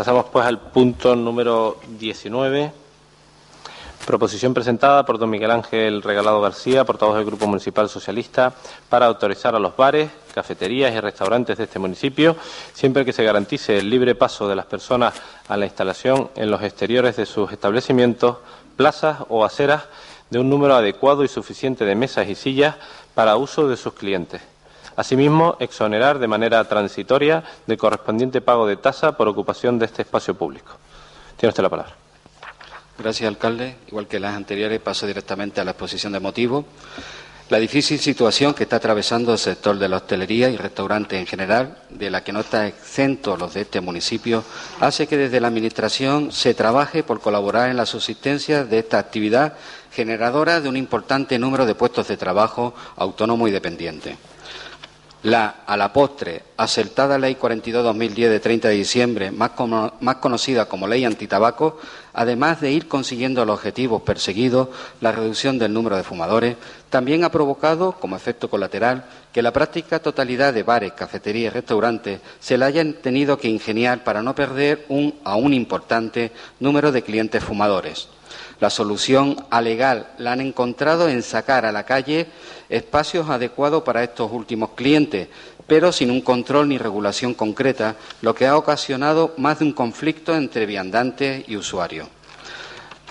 Pasamos pues al punto número 19. Proposición presentada por don Miguel Ángel Regalado García, portavoz del Grupo Municipal Socialista, para autorizar a los bares, cafeterías y restaurantes de este municipio, siempre que se garantice el libre paso de las personas a la instalación en los exteriores de sus establecimientos, plazas o aceras de un número adecuado y suficiente de mesas y sillas para uso de sus clientes. Asimismo, exonerar de manera transitoria del correspondiente pago de tasa por ocupación de este espacio público. Tiene usted la palabra. Gracias, alcalde. Igual que las anteriores, paso directamente a la exposición de motivos. La difícil situación que está atravesando el sector de la hostelería y restaurantes en general, de la que no está exento los de este municipio, hace que desde la Administración se trabaje por colaborar en la subsistencia de esta actividad generadora de un importante número de puestos de trabajo autónomo y dependiente. La, a la postre, acertada Ley 42-2010 de 30 de diciembre, más, conocida como Ley Antitabaco, además de ir consiguiendo los objetivos perseguidos, la reducción del número de fumadores, también ha provocado, como efecto colateral, que la práctica totalidad de bares, cafeterías y restaurantes se la hayan tenido que ingeniar para no perder un aún importante número de clientes fumadores. La solución alegal la han encontrado en sacar a la calle espacios adecuados para estos últimos clientes, pero sin un control ni regulación concreta, lo que ha ocasionado más de un conflicto entre viandantes y usuarios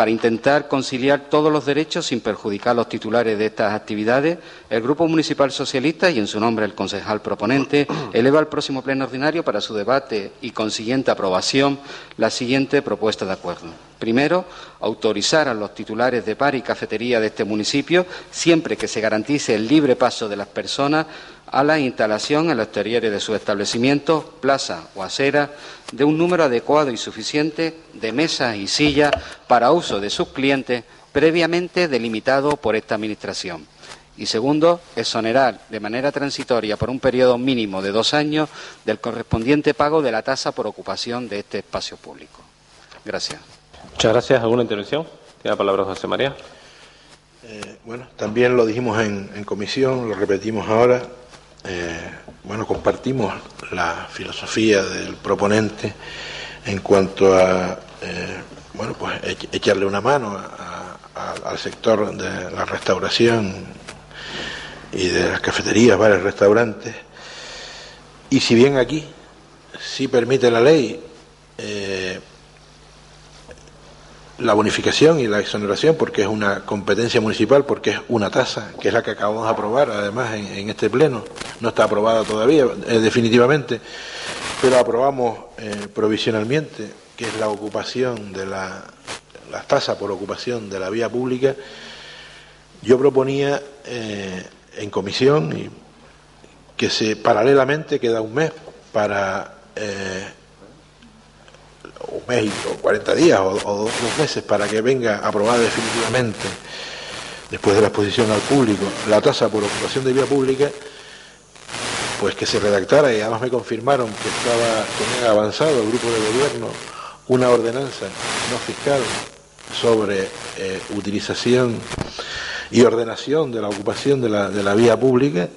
para intentar conciliar todos los derechos sin perjudicar a los titulares de estas actividades, el Grupo Municipal Socialista y en su nombre el concejal proponente eleva al próximo pleno ordinario para su debate y consiguiente aprobación la siguiente propuesta de acuerdo. Primero, autorizar a los titulares de par y cafetería de este municipio, siempre que se garantice el libre paso de las personas a la instalación en los exteriores de sus establecimientos, plaza o acera, de un número adecuado y suficiente de mesas y sillas para uso de sus clientes previamente delimitado por esta Administración. Y segundo, exonerar de manera transitoria por un periodo mínimo de dos años del correspondiente pago de la tasa por ocupación de este espacio público. Gracias. Muchas gracias. ¿Alguna intervención? Tiene la palabra José María. Eh, bueno, también lo dijimos en comisión, lo repetimos ahora. Eh, bueno, compartimos la filosofía del proponente en cuanto a, eh, bueno, pues echarle una mano al sector de la restauración y de las cafeterías, bares, restaurantes. Y si bien aquí sí permite la ley eh, la bonificación y la exoneración porque es una competencia municipal, porque es una tasa, que es la que acabamos de aprobar además en, este pleno, no está aprobada todavía eh, definitivamente, pero aprobamos eh, provisionalmente, que es la ocupación de la, la tasa por ocupación de la vía pública, yo proponía eh, en comisión y que se paralelamente queda un mes para o 40 días o, dos meses para que venga aprobada definitivamente, después de la exposición al público, la tasa por ocupación de vía pública, pues que se redactara y además me confirmaron que estaba tenían avanzado el grupo de gobierno una ordenanza no fiscal sobre eh, utilización y ordenación de la ocupación de la, de la vía pública,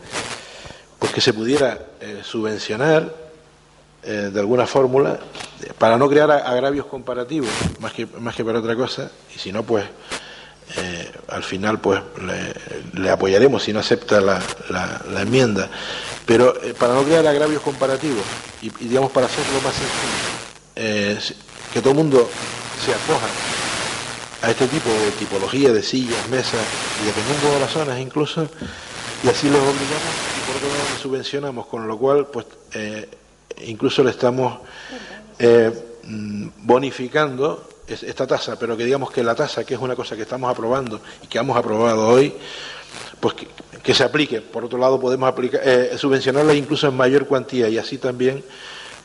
pues que se pudiera eh, subvencionar eh, de alguna fórmula para no crear agravios comparativos más que más que para otra cosa y si no pues eh, al final pues le, apoyaremos si no acepta la, la, enmienda. Pero eh, para no crear agravios comparativos y, digamos para hacerlo más sencillo que todo el mundo se acoja a este tipo de tipología de sillas, mesas y dependiendo de las zonas incluso y así los obligamos y por otro lado subvencionamos con lo cual pues incluso le estamos eh, mm, bonificando esta tasa, pero que digamos que la tasa, que es una cosa que estamos aprobando y que hemos aprobado hoy, pues que, se aplique. Por otro lado, podemos aplicar, eh, subvencionarla incluso en mayor cuantía y así también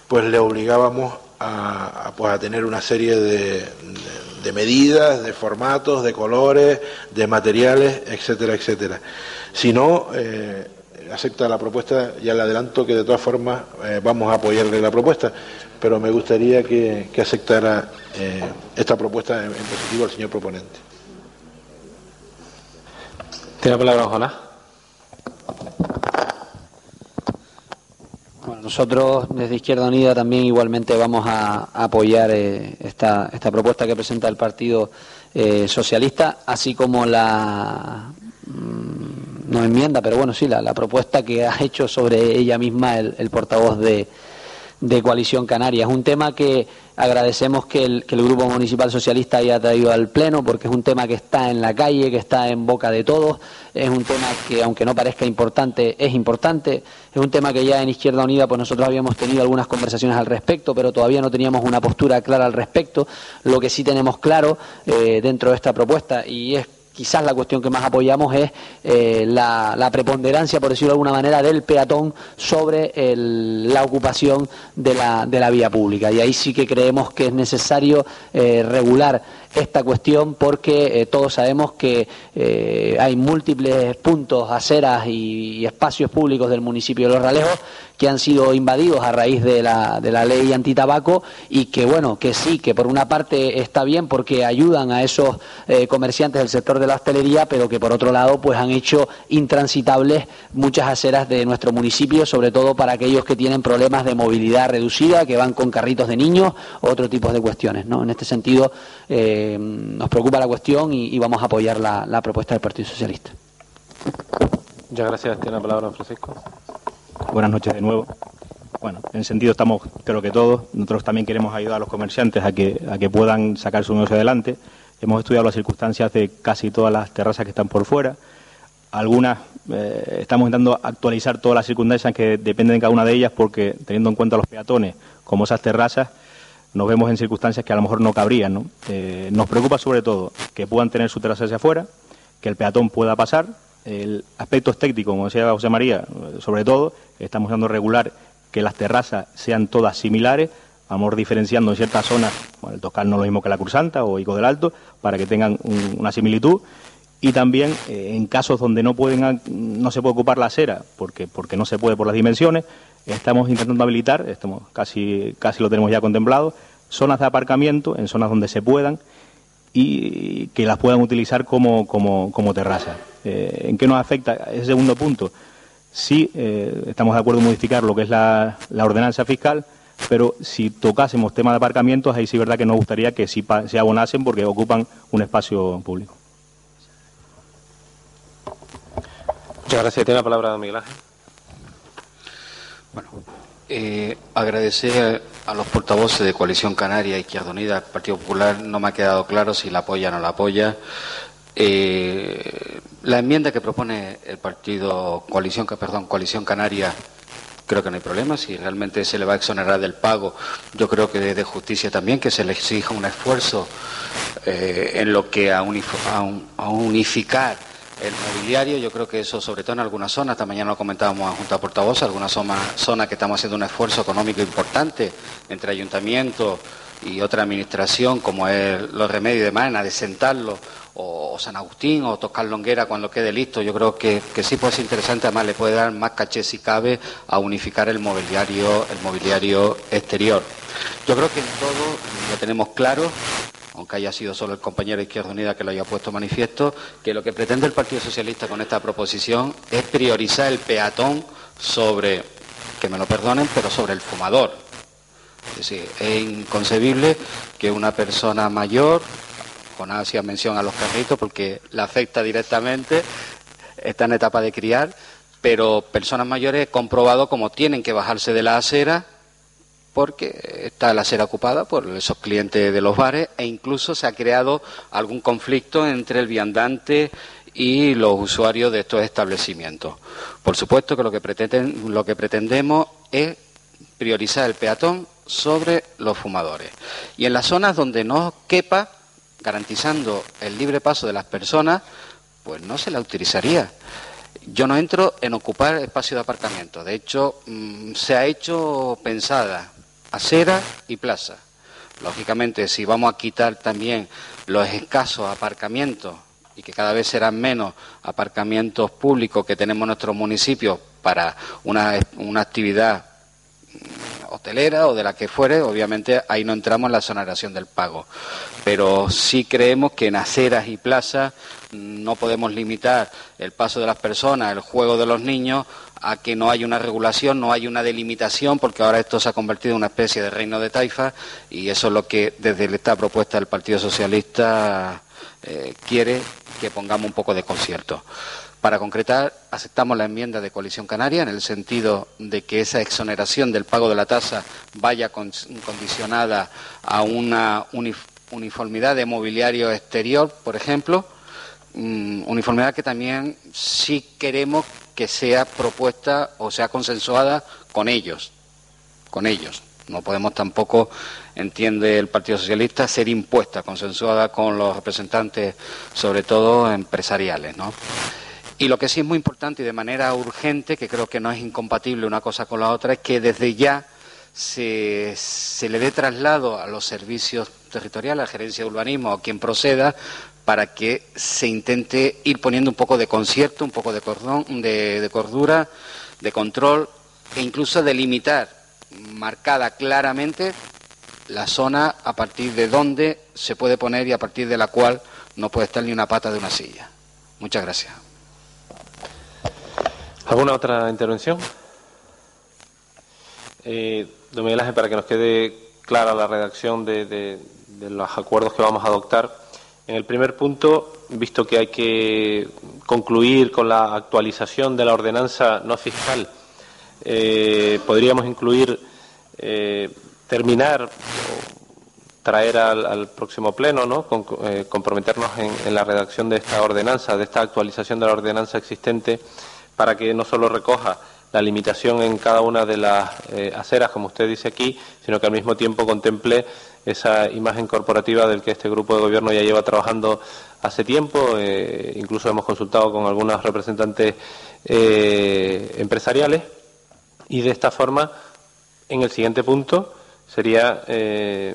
pues le obligábamos a, pues a tener una serie de, medidas, de formatos, de colores, de materiales, etcétera, etcétera. Si no, eh, acepta la propuesta, ya le adelanto que de todas formas eh, vamos a apoyarle la propuesta, pero me gustaría que, aceptara eh, esta propuesta en, positivo al señor proponente. Tiene la palabra Ojalá. Bueno, nosotros desde Izquierda Unida también igualmente vamos a, apoyar eh, esta, esta, propuesta que presenta el Partido Socialista, así como la no enmienda, pero bueno, sí, la, la, propuesta que ha hecho sobre ella misma el portavoz de, de Coalición Canaria. Es un tema que agradecemos que el, que el, Grupo Municipal Socialista haya traído al Pleno, porque es un tema que está en la calle, que está en boca de todos, es un tema que, aunque no parezca importante, es importante, es un tema que ya en Izquierda Unida pues nosotros habíamos tenido algunas conversaciones al respecto, pero todavía no teníamos una postura clara al respecto. Lo que sí tenemos claro eh, dentro de esta propuesta, y es quizás la cuestión que más apoyamos es eh, la, preponderancia, por decirlo de alguna manera, del peatón sobre la ocupación de la, de la, vía pública. Y ahí sí que creemos que es necesario eh, regular esta cuestión porque eh, todos sabemos que hay múltiples puntos, aceras y, espacios públicos del municipio de Los Ralejos que han sido invadidos a raíz de la, de la ley antitabaco y que, bueno, que sí, que por una parte está bien porque ayudan a esos comerciantes del sector de la hostelería, pero que por otro lado pues han hecho intransitables muchas aceras de nuestro municipio, sobre todo para aquellos que tienen problemas de movilidad reducida, que van con carritos de niños otro tipo de cuestiones. ¿no? En este sentido eh, nos preocupa la cuestión y, vamos a apoyar la, propuesta del Partido Socialista. Muchas gracias. Tiene la palabra Francisco. Buenas noches de nuevo. Bueno, en sentido estamos, creo que todos. Nosotros también queremos ayudar a los comerciantes a que, a que puedan sacar su negocio adelante. Hemos estudiado las circunstancias de casi todas las terrazas que están por fuera. Algunas eh, estamos intentando actualizar todas las circunstancias que dependen de cada una de ellas porque teniendo en cuenta los peatones como esas terrazas, nos vemos en circunstancias que a lo mejor no cabrían. Eh, nos preocupa sobre todo que puedan tener su terraza hacia afuera, que el peatón pueda pasar. El aspecto estético, como decía José María, sobre todo, estamos dando regular que las terrazas sean todas similares, vamos diferenciando en ciertas zonas, bueno, el Toscal no es lo mismo que la Cursanta o Ico del Alto, para que tengan una similitud. Y también eh, en casos donde no pueden no se puede ocupar la acera, porque, porque no se puede por las dimensiones, estamos intentando habilitar, estamos casi, casi lo tenemos ya contemplado, zonas de aparcamiento en zonas donde se puedan y que las puedan utilizar como, como, como terraza. Eh, ¿En qué nos afecta ese segundo punto? Sí, eh, estamos de acuerdo en modificar lo que es la, la ordenanza fiscal, pero si tocásemos tema de aparcamientos, ahí sí es verdad que nos gustaría que sí se abonasen porque ocupan un espacio público. Muchas gracias. Tiene la palabra Miguel Ángel. Bueno, eh, agradecer a los portavoces de Coalición Canaria, Izquierda Unida, Partido Popular. No me ha quedado claro si la apoya o no la apoya. Eh, la enmienda que propone el partido Coalición, Canaria creo que no hay problema. Si realmente se le va a exonerar del pago, yo creo que de justicia también que se le exija un esfuerzo eh, en lo que a, unificar el mobiliario. Yo creo que eso, sobre todo en algunas zonas, esta mañana lo comentábamos a Junta Portavoz, algunas zonas que estamos haciendo un esfuerzo económico importante entre ayuntamientos y otra administración, como es los remedios de Mana, de sentarlo o, San Agustín o Toscar Longuera cuando quede listo. Yo creo que, sí puede ser interesante, además le puede dar más caché si cabe a unificar el mobiliario, el mobiliario exterior. Yo creo que en todo lo tenemos claro, aunque haya sido solo el compañero de Izquierda Unida que lo haya puesto manifiesto, que lo que pretende el Partido Socialista con esta proposición es priorizar el peatón sobre, que me lo perdonen, pero sobre el fumador. Es decir, es inconcebible que una persona mayor con hacía mención a los carritos porque la afecta directamente, está en etapa de criar, pero personas mayores comprobado como tienen que bajarse de la acera porque está la acera ocupada por esos clientes de los bares e incluso se ha creado algún conflicto entre el viandante y los usuarios de estos establecimientos. Por supuesto que lo que, pretenden, lo que pretendemos es priorizar el peatón sobre los fumadores. Y en las zonas donde no quepa, garantizando el libre paso de las personas, pues no se la utilizaría. Yo no entro en ocupar espacio de aparcamiento. De hecho, mm, se ha hecho pensada acera y plaza. Lógicamente, si vamos a quitar también los escasos aparcamientos y que cada vez serán menos aparcamientos públicos que tenemos en nuestros municipios para una, actividad hotelera o de la que fuere, obviamente ahí no entramos en la exoneración del pago. Pero sí creemos que en aceras y plazas no podemos limitar el paso de las personas, el juego de los niños, a que no hay una regulación, no hay una delimitación, porque ahora esto se ha convertido en una especie de reino de taifa y eso es lo que desde esta propuesta del Partido Socialista eh, quiere que pongamos un poco de concierto. Para concretar, aceptamos la enmienda de Coalición Canaria en el sentido de que esa exoneración del pago de la tasa vaya condicionada a una uniformidad de mobiliario exterior, por ejemplo, uniformidad que también sí queremos que sea propuesta o sea consensuada con ellos, con ellos. No podemos tampoco, entiende el Partido Socialista, ser impuesta, consensuada con los representantes, sobre todo empresariales, ¿no? Y lo que sí es muy importante y de manera urgente, que creo que no es incompatible una cosa con la otra, es que desde ya se, le dé traslado a los servicios territoriales, a la gerencia de urbanismo o quien proceda, para que se intente ir poniendo un poco de concierto, un poco de, cordón, de, cordura, de control e incluso delimitar marcada claramente la zona a partir de donde se puede poner y a partir de la cual no puede estar ni una pata de una silla. Muchas gracias. ¿Alguna otra intervención? Eh, para que nos quede clara la redacción de, los acuerdos que vamos a adoptar. En el primer punto, visto que hay que concluir con la actualización de la ordenanza no fiscal, eh, podríamos incluir eh, terminar traer al, próximo pleno, ¿no? Eh, comprometernos en, la redacción de esta ordenanza, de esta actualización de la ordenanza existente para que no solo recoja la limitación en cada una de las eh, aceras, como usted dice aquí, sino que al mismo tiempo contemple esa imagen corporativa del que este grupo de gobierno ya lleva trabajando hace tiempo. Eh, incluso hemos consultado con algunos representantes eh, empresariales y de esta forma, en el siguiente punto, sería de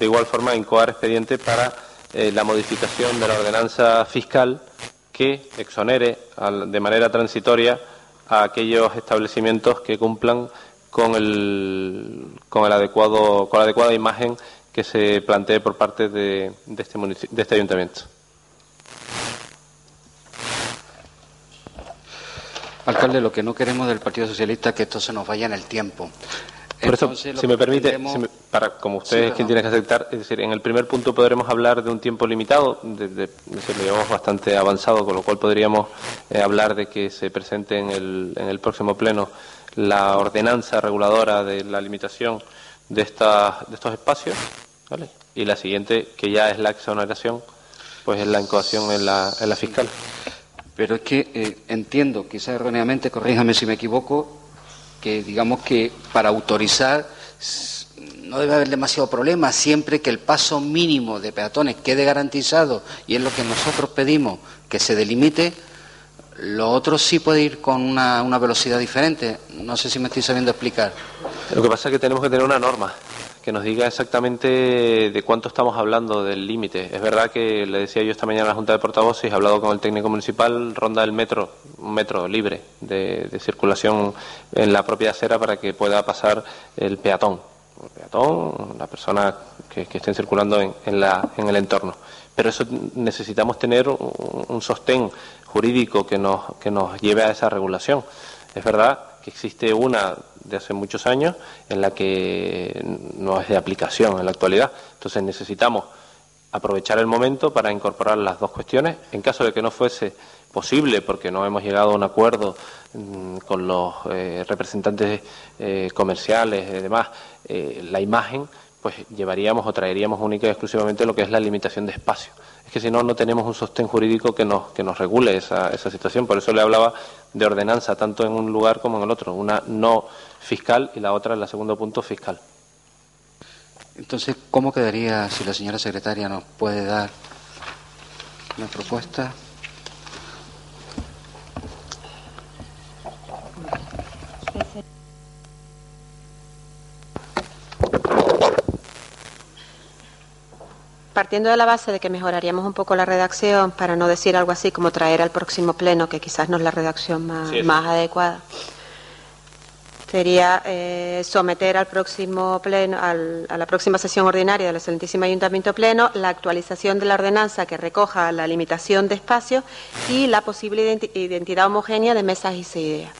igual forma incoar expediente para la modificación de la ordenanza fiscal que exonere de manera transitoria a aquellos establecimientos que cumplan con el, con el adecuado con la adecuada imagen que se plantee por parte de, de este de este ayuntamiento. Alcalde, lo que no queremos del Partido Socialista es que esto se nos vaya en el tiempo. Por eso, si me permite, para, como usted es quien tiene que aceptar, es decir, en el primer punto podremos hablar de un tiempo limitado, de, de, lo llevamos bastante avanzado, con lo cual podríamos eh, hablar de que se presente en el, en el próximo pleno la ordenanza reguladora de la limitación de, esta, de estos espacios, ¿vale? y la siguiente, que ya es la exoneración, pues es la incoación en la, en la fiscal. Pero es que eh, entiendo, quizás erróneamente, corríjame si me equivoco, que digamos que para autorizar no debe haber demasiado problema siempre que el paso mínimo de peatones quede garantizado y es lo que nosotros pedimos que se delimite, lo otro sí puede ir con una, una velocidad diferente. No sé si me estoy sabiendo explicar. Lo que pasa es que tenemos que tener una norma que nos diga exactamente de cuánto estamos hablando del límite. Es verdad que le decía yo esta mañana a la Junta de Portavoces, he hablado con el técnico municipal, ronda el metro, un metro libre de, circulación en la propia acera para que pueda pasar el peatón. El peatón, la persona que, esté circulando en, en, el entorno. Pero eso necesitamos tener un, un sostén jurídico que nos, que nos lleve a esa regulación. Es verdad que existe una de hace muchos años en la que no es de aplicación en la actualidad. Entonces necesitamos aprovechar el momento para incorporar las dos cuestiones. En caso de que no fuese posible, porque no hemos llegado a un acuerdo mm, con los eh, representantes eh, comerciales y demás, eh, la imagen, pues llevaríamos o traeríamos única y exclusivamente lo que es la limitación de espacio es que si no, no tenemos un sostén jurídico que nos, que nos regule esa, esa situación. Por eso le hablaba de ordenanza, tanto en un lugar como en el otro. Una no fiscal y la otra, en el segundo punto, fiscal. Entonces, ¿cómo quedaría si la señora secretaria nos puede dar una propuesta? Partiendo de la base de que mejoraríamos un poco la redacción, para no decir algo así como traer al próximo pleno, que quizás no es la redacción más, más adecuada, sería eh, someter al próximo pleno, a la próxima sesión ordinaria del excelentísimo Ayuntamiento Pleno la actualización de la ordenanza que recoja la limitación de espacios y la posible identidad homogénea de mesas y ideas.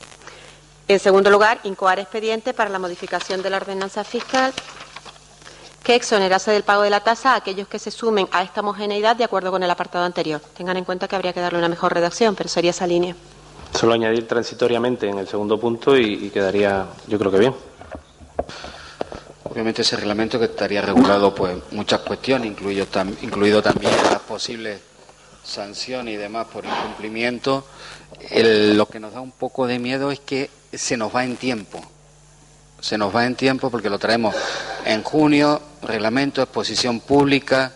En segundo lugar, incoar expediente para la modificación de la ordenanza fiscal que exonerase del pago de la tasa a aquellos que se sumen a esta homogeneidad de acuerdo con el apartado anterior. Tengan en cuenta que habría que darle una mejor redacción, pero sería esa línea. Solo añadir transitoriamente en el segundo punto y, quedaría, yo creo que bien. Obviamente ese reglamento que estaría regulado pues muchas cuestiones, incluido, incluido también las posibles sanciones y demás por incumplimiento. lo que nos da un poco de miedo es que se nos va en tiempo. Se nos va en tiempo porque lo traemos en junio, reglamento, exposición pública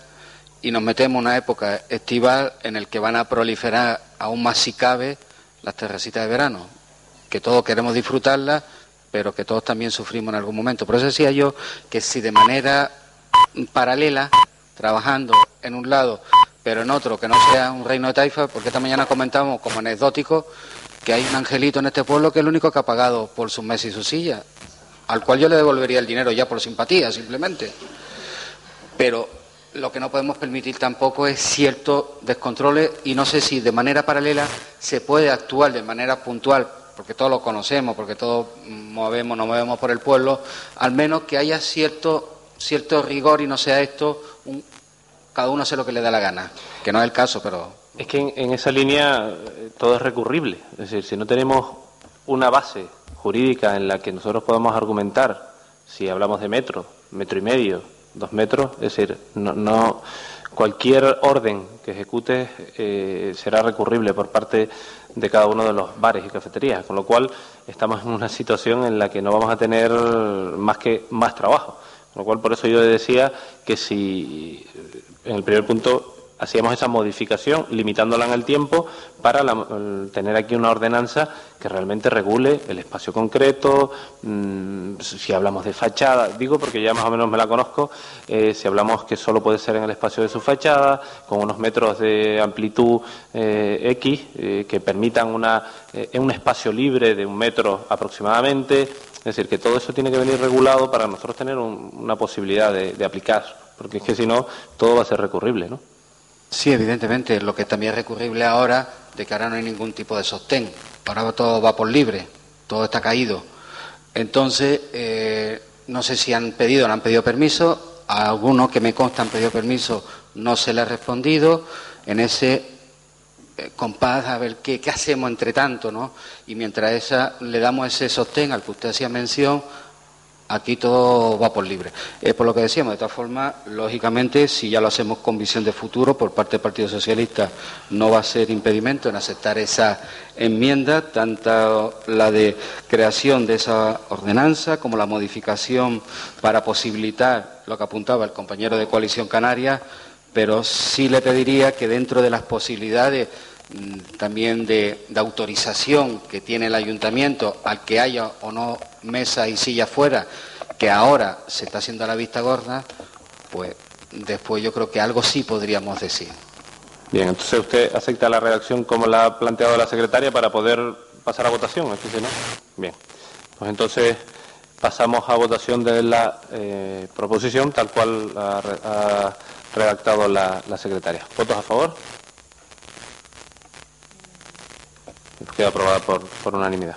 y nos metemos en una época estival en el que van a proliferar aún más si cabe las terracitas de verano, que todos queremos disfrutarlas, pero que todos también sufrimos en algún momento. Por eso decía yo que si de manera paralela, trabajando en un lado, pero en otro, que no sea un reino de taifa, porque esta mañana comentamos como anecdótico que hay un angelito en este pueblo que es el único que ha pagado por su mes y su silla, al cual yo le devolvería el dinero ya por simpatía, simplemente. Pero lo que no podemos permitir tampoco es ciertos descontroles y no sé si de manera paralela se puede actuar de manera puntual, porque todos lo conocemos, porque todos movemos, nos movemos por el pueblo, al menos que haya cierto, cierto rigor y no sea esto un, cada uno hace lo que le da la gana, que no es el caso, pero... Es que en esa línea eh, todo es recurrible, es decir, si no tenemos una base jurídica en la que nosotros podamos argumentar, si hablamos de metro, metro y medio, dos metros, es decir, no, cualquier orden que ejecute eh, será recurrible por parte de cada uno de los bares y cafeterías, con lo cual estamos en una situación en la que no vamos a tener más que más trabajo. Con lo cual, por eso yo decía que si en el primer punto hacíamos esa modificación limitándola en el tiempo para tener aquí una ordenanza que realmente regule el espacio concreto, mm, si hablamos de fachada, digo porque ya más o menos me la conozco, eh, si hablamos que solo puede ser en el espacio de su fachada, con unos metros de amplitud eh, X eh, que permitan una, un espacio libre de un metro aproximadamente, es decir, que todo eso tiene que venir regulado para nosotros tener una posibilidad de, de aplicar, porque es que si no, todo va a ser recurrible, ¿no? Sí, evidentemente, lo que también es recurrible ahora, de que ahora no hay ningún tipo de sostén, ahora todo va por libre, todo está caído. Entonces, eh, no sé si han pedido o no han pedido permiso, a algunos que me consta han pedido permiso, no se le ha respondido, en ese eh, compás a ver qué, qué, hacemos entre tanto, ¿no? Y mientras esa, le damos ese sostén al que usted hacía mención, Aquí todo va por libre. Es por lo que decíamos, de todas formas, lógicamente, si ya lo hacemos con visión de futuro, por parte del Partido Socialista no va a ser impedimento en aceptar esa enmienda, tanto la de creación de esa ordenanza como la modificación para posibilitar lo que apuntaba el compañero de Coalición Canaria, pero sí le pediría que dentro de las posibilidades también de, autorización que tiene el ayuntamiento al que haya o no mesa y silla fuera, que ahora se está haciendo a la vista gorda, pues después yo creo que algo sí podríamos decir. Bien, entonces usted acepta la redacción como la ha planteado la secretaria para poder pasar a votación, ¿es no? Bien, pues entonces pasamos a votación de la eh, proposición tal cual ha, redactado la, secretaria. ¿Votos a favor? Queda aprobada por unanimidad.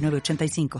85